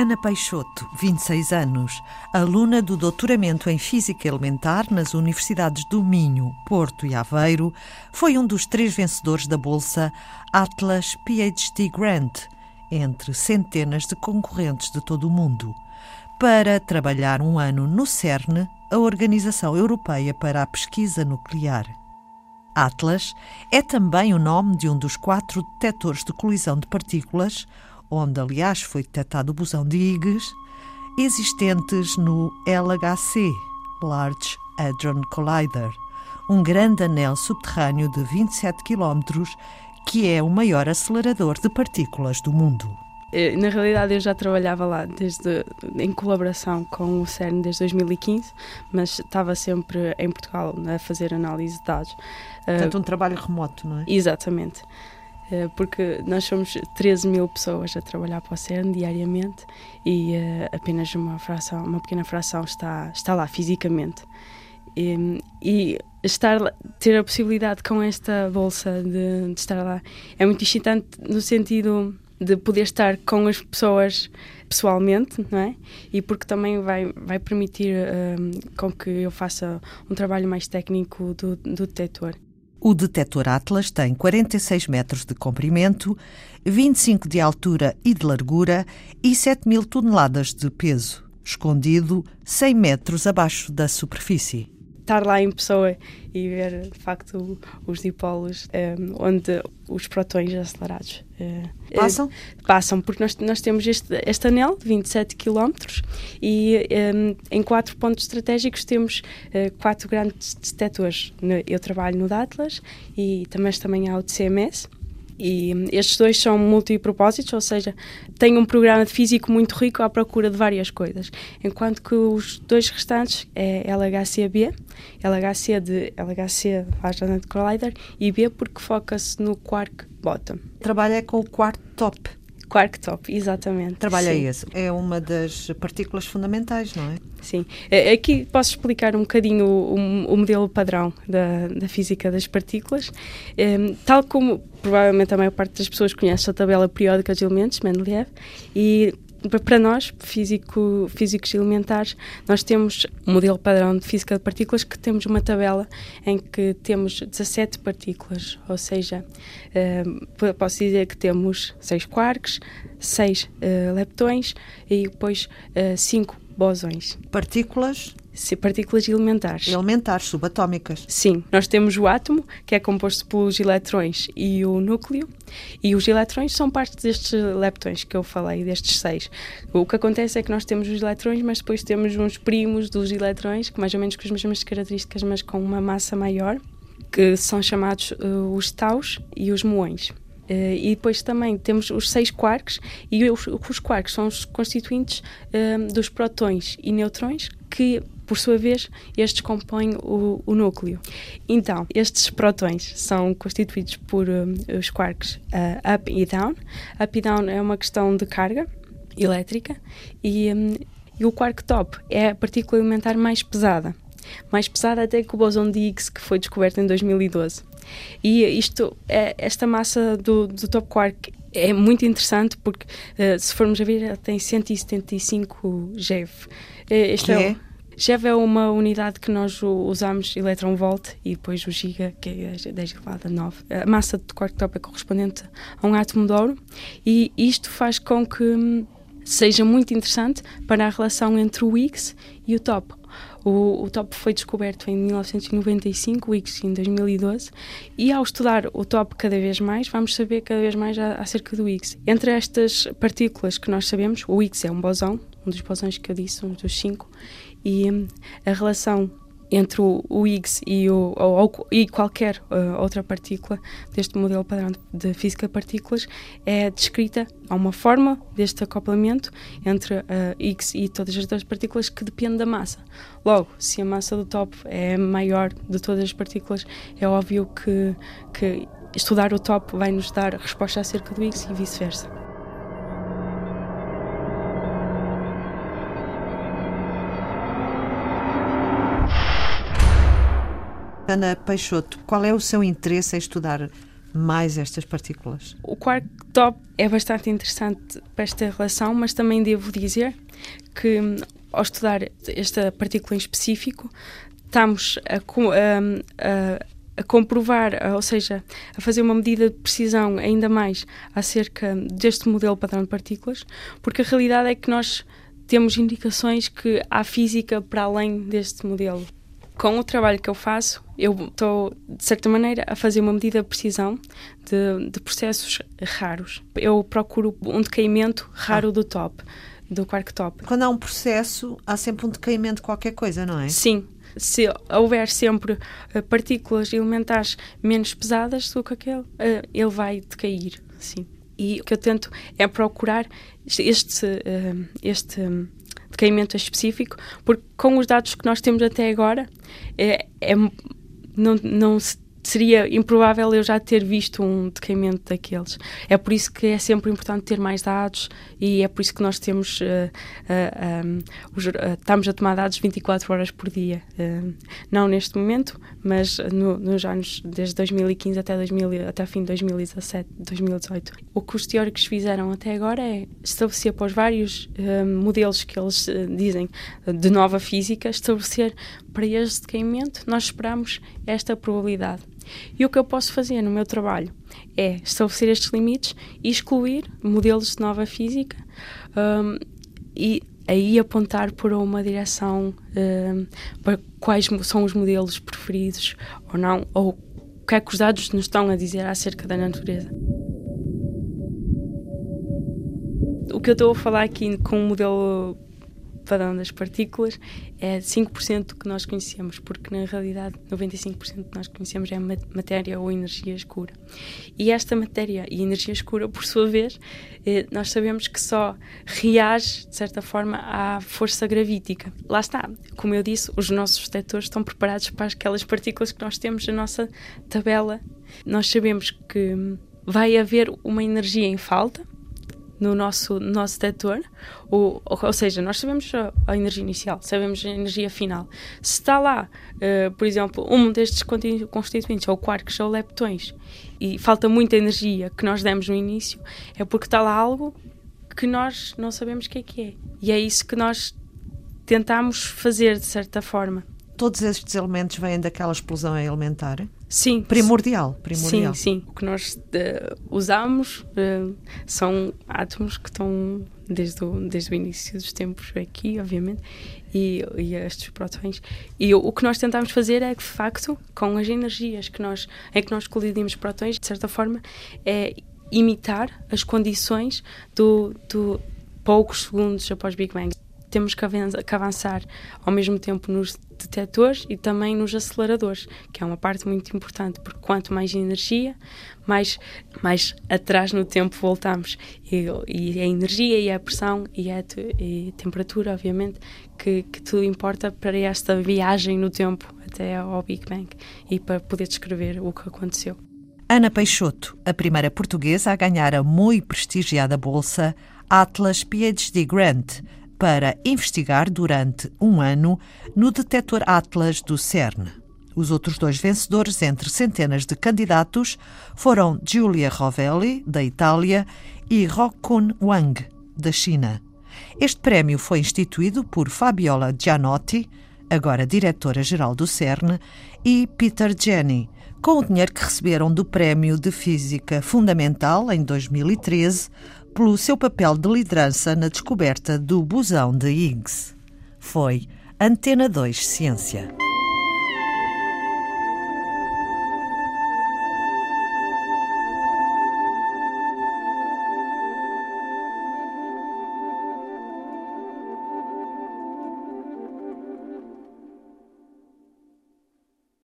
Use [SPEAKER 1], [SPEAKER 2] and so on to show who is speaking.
[SPEAKER 1] Ana Peixoto, 26 anos, aluna do doutoramento em Física Elementar nas Universidades do Minho, Porto e Aveiro, foi um dos três vencedores da Bolsa Atlas PhD Grant, entre centenas de concorrentes de todo o mundo, para trabalhar um ano no CERN, a Organização Europeia para a Pesquisa Nuclear. Atlas é também o nome de um dos quatro detectores de colisão de partículas onde aliás foi detectado o bosão de Higgs, existentes no LHC, Large Hadron Collider, um grande anel subterrâneo de 27 km que é o maior acelerador de partículas do mundo.
[SPEAKER 2] Eh, na realidade, eu já trabalhava lá desde, em colaboração com o CERN desde 2015, mas estava sempre em Portugal a fazer análise de dados.
[SPEAKER 1] Portanto, um trabalho remoto, não é?
[SPEAKER 2] Exatamente. Eh, porque nós somos 13 mil pessoas a trabalhar para o CERN diariamente e uh, apenas uma fração, uma pequena fração está, está lá fisicamente. E, e estar ter a possibilidade com esta bolsa de, de, estar lá é muito excitante no sentido de poder estar com as pessoas pessoalmente, não é? E porque também vai, vai permitir uh, com que eu faça um trabalho mais técnico do, do detector.
[SPEAKER 1] O detector Atlas tem 46 metros de comprimento, 25 de altura e de largura e 7 mil toneladas de peso, escondido 100 metros abaixo da superfície
[SPEAKER 2] estar lá em pessoa e ver de facto os dipolos um, eh, onde os protões acelerados
[SPEAKER 1] uh, passam? Uh,
[SPEAKER 2] passam, porque nós, nós temos este, este anel de 27 km e um, em quatro pontos estratégicos temos uh, quatro grandes detectores. Eu trabalho no Datlas e também, também há o CMS e estes dois são multipropósitos, ou seja, têm um programa de físico muito rico à procura de várias coisas. Enquanto que os dois restantes é LHC-B, LHC de LHC Hadron Collider e B porque foca-se no quark bottom.
[SPEAKER 1] Trabalha com o quark top.
[SPEAKER 2] Quark top, exatamente.
[SPEAKER 1] Trabalha sim. esse. É uma das partículas fundamentais, não é?
[SPEAKER 2] Sim. É, aqui posso explicar um bocadinho o, o, o modelo padrão da, da, física das partículas. Um, tal como provavelmente a maior parte das pessoas conhece a tabela periódica dos elementos, Mendeleev, e para nós, físico, físicos elementares, nós temos um modelo padrão de física de partículas que temos uma tabela em que temos 17 partículas, ou seja, uh, posso dizer que temos 6 quarks, 6 uh, leptões e depois 5 uh, bosões.
[SPEAKER 1] Partículas
[SPEAKER 2] partículas elementares.
[SPEAKER 1] Elementares, subatómicas.
[SPEAKER 2] Sim, nós temos o átomo, que é composto pelos eletrões e o núcleo, e os eletrões são parte destes leptões que eu falei, destes seis. O que acontece é que nós temos os eletrões, mas depois temos uns primos dos eletrões, que mais ou menos com as mesmas características, mas com uma massa maior, que são chamados uh, os taus e os muões. Uh, e depois também temos os seis quarks, e os, os quarks são os constituintes uh, dos protões e neutrões, que por sua vez, estes compõem o, o núcleo. Então, estes protões são constituídos por um, os quarks uh, up e down. Up e down é uma questão de carga elétrica e, um, e o quark top é a partícula elementar mais pesada. Mais pesada até que o bosão de Higgs, que foi descoberto em 2012. E isto, é, esta massa do, do top quark é muito interessante porque, se formos a ver, tem 175 GeV.
[SPEAKER 1] Este que é, é
[SPEAKER 2] GeV é uma unidade que nós usamos eletron-volt e depois o giga, que é 10 elevado a 9. A massa de quark top é correspondente a um átomo de ouro e isto faz com que hum, seja muito interessante para a relação entre o Higgs e o top. O, o, top foi descoberto em 1995, o Higgs em 2012, e ao estudar o top cada vez mais, vamos saber cada vez mais acerca do Higgs. Entre estas partículas que nós sabemos, o Higgs é um bosão, um dos bosões que eu disse, um dos cinco, e hum, a relação entre o, o Higgs e, o, ou, e qualquer uh, outra partícula deste modelo padrão de física de partículas é descrita a uma forma deste acoplamento entre uh, Higgs e todas as outras partículas que depende da massa. Logo, se a massa do top é maior de todas as partículas, é óbvio que, que estudar o top vai nos dar resposta acerca do Higgs e vice-versa.
[SPEAKER 1] Ana Peixoto, qual é o seu interesse em estudar mais estas partículas?
[SPEAKER 2] O quark top é bastante interessante para esta relação, mas também devo dizer que ao estudar esta partícula em específico, estamos a, a, a comprovar, ou seja, a fazer uma medida de precisão ainda mais acerca deste modelo padrão de partículas, porque a realidade é que nós temos indicações que há física para além deste modelo. Com o trabalho que eu faço, eu estou, de certa maneira, a fazer uma medida de precisão de, de processos raros. Eu procuro um decaimento raro ah. do top do quark top.
[SPEAKER 1] Quando há um processo, há sempre um decaimento de qualquer coisa, não é?
[SPEAKER 2] Sim. Se houver sempre uh, partículas elementares menos pesadas do que aquele, uh, ele vai decair, sim. E o que eu tento é procurar este, uh, este decaimento específico, porque com os dados que nós temos até agora, é, é não, não se seria improvável eu já ter visto um decaimento daqueles. É por isso que é sempre importante ter mais dados e é por isso que nós temos uh, uh, um, os, estamos a tomar dados 24 horas por dia. não neste momento, mas no, nos anos desde 2015 até 2000, até fim de 2017, 2018. O que os teóricos fizeram até agora é estabelecer para os vários modelos que eles dizem de nova física, estabelecer para este decaimento nós esperamos esta probabilidade. E o que eu posso fazer no meu trabalho é estabelecer estes limites e excluir modelos de nova física um, e aí apontar para uma direção um, para quais são os modelos preferidos ou não, ou o que é que os dados nos estão a dizer acerca da natureza. O que eu estou a falar aqui com o modelo padrão das partículas é 5% do que nós conhecemos, porque na realidade 95% do que nós conhecemos é matéria ou energia escura. E esta matéria e energia escura, por sua vez, eh, nós sabemos que só reage, de certa forma, à força gravítica. Lá está, como eu disse, os nossos detectores estão preparados para aquelas partículas que nós temos na nossa tabela. Nós sabemos que vai haver uma energia em falta, no nosso, no nosso detector, ou, ou, seja, nós sabemos a, a, energia inicial, sabemos a energia final. Se está lá, uh, por exemplo, um destes constituintes, ou quarks ou leptões, e falta muita energia que nós demos no início, é porque está lá algo que nós não sabemos o que é que é. E é isso que nós tentamos fazer, de certa forma.
[SPEAKER 1] Todos estes elementos vêm daquela explosão elementar?
[SPEAKER 2] Sim.
[SPEAKER 1] Primordial, primordial.
[SPEAKER 2] Sim, sim. O que nós uh, usamos uh, são átomos que estão desde o, desde o início dos tempos aqui, obviamente, e, e estes protões. E o, o, que nós tentamos fazer é, de facto, com as energias que nós, em que nós colidimos protões, de certa forma, é imitar as condições do, do poucos segundos após Big Bang temos que avançar ao mesmo tempo nos detectores e também nos aceleradores, que é uma parte muito importante, porque quanto mais energia, mais, mais atrás no tempo voltamos. E, e a energia e a pressão e a, e a temperatura, obviamente, que, que tudo importa para esta viagem no tempo até ao Big Bang e para poder descrever o que aconteceu.
[SPEAKER 1] Ana Peixoto, a primeira portuguesa a ganhar a muito prestigiada bolsa Atlas PhD Grant, para investigar durante um ano no detector Atlas do CERN. Os outros dois vencedores, entre centenas de candidatos, foram Giulia Rovelli, da Itália, e Rokun Wang, da China. Este prémio foi instituído por Fabiola Gianotti, agora diretora-geral do CERN, e Peter Jenny, com o dinheiro que receberam do Prémio de Física Fundamental em 2013 pelo seu papel de liderança na descoberta do bosão de Higgs. Foi Antena 2 Ciência.